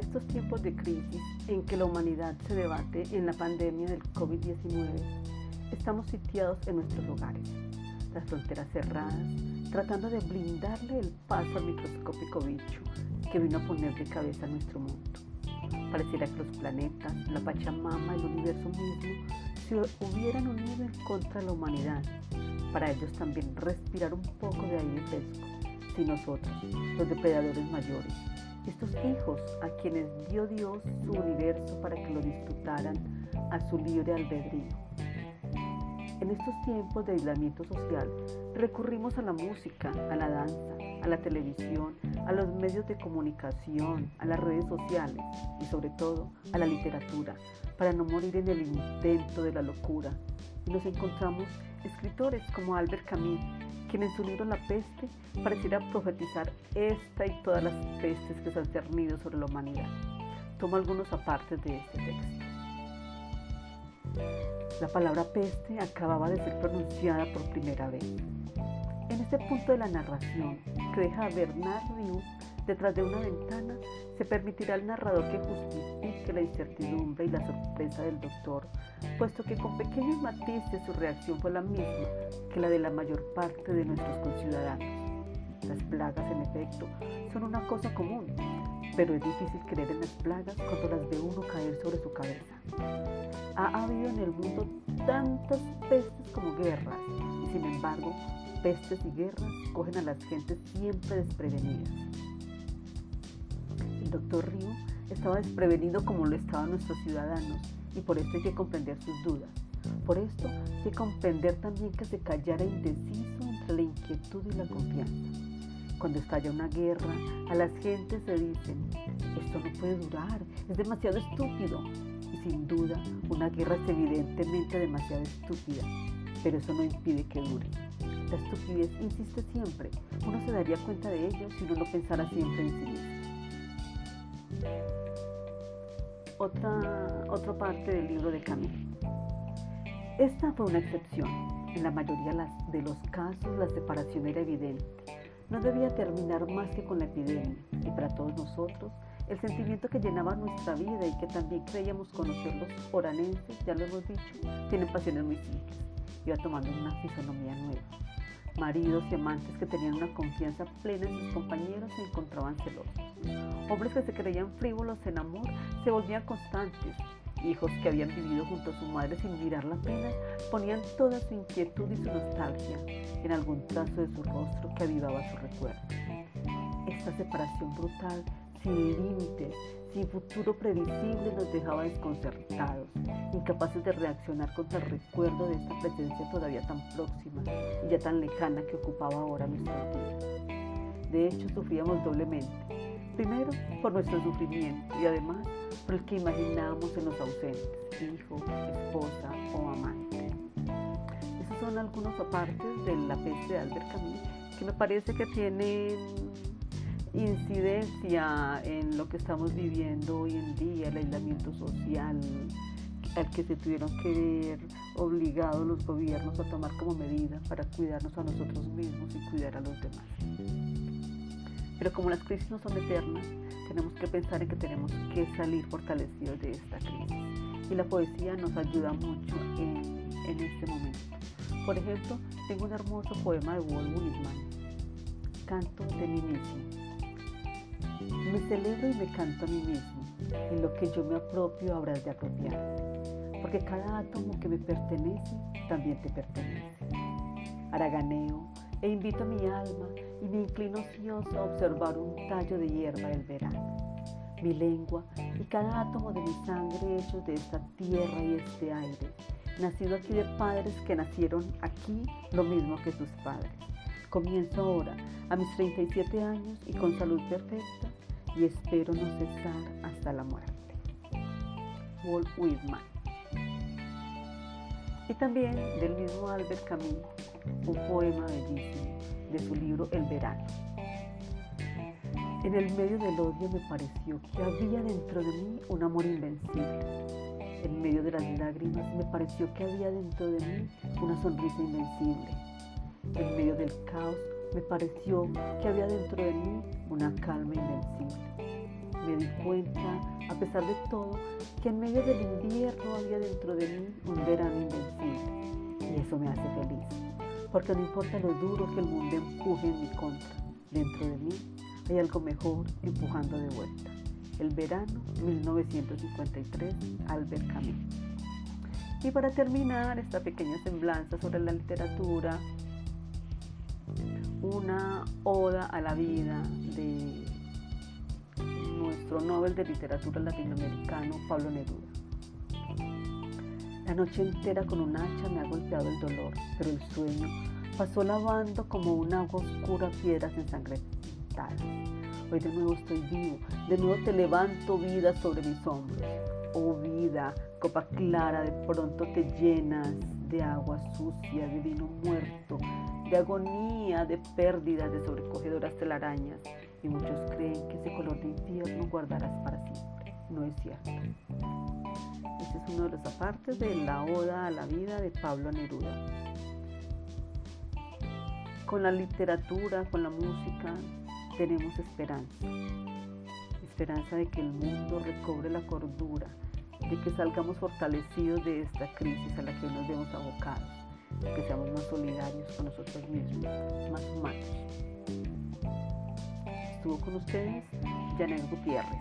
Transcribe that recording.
estos tiempos de crisis en que la humanidad se debate en la pandemia del COVID-19, estamos sitiados en nuestros hogares, las fronteras cerradas, tratando de blindarle el paso al microscópico bicho que vino a poner de cabeza nuestro mundo. Pareciera que los planetas, la Pachamama, el universo mismo se hubieran unido en contra de la humanidad, para ellos también respirar un poco de aire fresco, si nosotros, los depredadores mayores, estos hijos a quienes dio Dios su universo para que lo disfrutaran a su libre albedrío. En estos tiempos de aislamiento social, recurrimos a la música, a la danza, a la televisión, a los medios de comunicación, a las redes sociales y sobre todo a la literatura, para no morir en el intento de la locura. Y nos encontramos escritores como Albert Camus, quien en su libro La peste pareciera profetizar esta y todas las pestes que se han cernido sobre la humanidad. Tomo algunos apartes de este texto. La palabra peste acababa de ser pronunciada por primera vez. En este punto de la narración, que deja a Bernard Rieu detrás de una ventana, se permitirá al narrador que justifique la incertidumbre y la sorpresa del doctor, puesto que con pequeños matices su reacción fue la misma que la de la mayor parte de nuestros conciudadanos. Las plagas, en efecto, son una cosa común, pero es difícil creer en las plagas cuando las ve uno caer sobre su cabeza. Ha habido en el mundo tantas pestes como guerras, y sin embargo, pestes y guerras cogen a las gentes siempre desprevenidas. El doctor Río estaba desprevenido como lo estaban nuestros ciudadanos y por esto hay que comprender sus dudas. Por esto hay que comprender también que se callara indeciso entre la inquietud y la confianza. Cuando estalla una guerra, a las gentes se dicen, esto no puede durar, es demasiado estúpido. Y sin duda, una guerra es evidentemente demasiado estúpida, pero eso no impide que dure. Estupidez insiste siempre. Uno se daría cuenta de ello si uno no pensara siempre en sí mismo. Otra, otra parte del libro de Camille. Esta fue una excepción. En la mayoría de los casos la separación era evidente. No debía terminar más que con la epidemia y para todos nosotros el sentimiento que llenaba nuestra vida y que también creíamos conocer los oranenses, ya lo hemos dicho, tienen pasiones muy simples. Iba tomando una fisonomía nueva. Maridos y amantes que tenían una confianza plena en sus compañeros se encontraban celosos. Hombres que se creían frívolos en amor se volvían constantes. Hijos que habían vivido junto a su madre sin mirar la pena ponían toda su inquietud y su nostalgia en algún trazo de su rostro que avivaba su recuerdo. Esta separación brutal, sin límites, sin futuro previsible, nos dejaba desconcertados, incapaces de reaccionar contra el recuerdo de esta presencia todavía tan próxima y ya tan lejana que ocupaba ahora nuestras vidas. De hecho, sufríamos doblemente. Primero, por nuestro sufrimiento y además por el que imaginábamos en los ausentes, hijo, esposa o amante. Esos son algunos apartes de la peste de Albert Camus que me parece que tienen incidencia en lo que estamos viviendo hoy en día, el aislamiento social al que se tuvieron que ver obligados los gobiernos a tomar como medida para cuidarnos a nosotros mismos y cuidar a los demás. Pero como las crisis no son eternas, tenemos que pensar en que tenemos que salir fortalecidos de esta crisis. Y la poesía nos ayuda mucho en, en este momento. Por ejemplo, tengo un hermoso poema de Walt Whitman, Canto de mí mismo me celebro y me canto a mí mismo. En lo que yo me apropio habrás de apropiarte. Porque cada átomo que me pertenece también te pertenece. Haraganeo e invito a mi alma y me inclino ocioso a observar un tallo de hierba del verano. Mi lengua y cada átomo de mi sangre hechos de esta tierra y este aire, nacido aquí de padres que nacieron aquí lo mismo que sus padres. Comienzo ahora, a mis 37 años y con salud perfecta, y espero no cesar hasta la muerte. Walt Whitman. Y también del mismo Albert Camus, un poema bellísimo de su libro El verano. En el medio del odio me pareció que había dentro de mí un amor invencible. En medio de las lágrimas me pareció que había dentro de mí una sonrisa invencible. En medio del caos me pareció que había dentro de mí una calma invencible. me di cuenta, a pesar de todo, que en medio del invierno había dentro de mí un verano invencible. Y eso me hace feliz, porque no importa lo duro que el mundo empuje en mi contra, dentro de mí hay algo mejor empujando de vuelta. El verano 1953, Albert Camus. Y para terminar esta pequeña semblanza sobre la literatura, una oda a la vida de nuestro Nobel de Literatura latinoamericano Pablo Neruda. La noche entera con un hacha me ha golpeado el dolor, pero el sueño pasó lavando como un agua oscura piedras ensangrentadas. Hoy de nuevo estoy vivo, de nuevo te levanto vida sobre mis hombros. Oh vida, copa clara, de pronto te llenas de agua sucia, de vino muerto, de agonía, de pérdidas, de sobrecogedoras telarañas. Y muchos creen que ese color de infierno guardarás para siempre. No es cierto. Este es uno de los apartes de la Oda a la vida de Pablo Neruda. Con la literatura, con la música, tenemos esperanza. Esperanza de que el mundo recobre la cordura, de que salgamos fortalecidos de esta crisis a la que nos vemos abocados, que seamos más solidarios con nosotros mismos, más humanos. Estuvo con ustedes Janet Gutiérrez.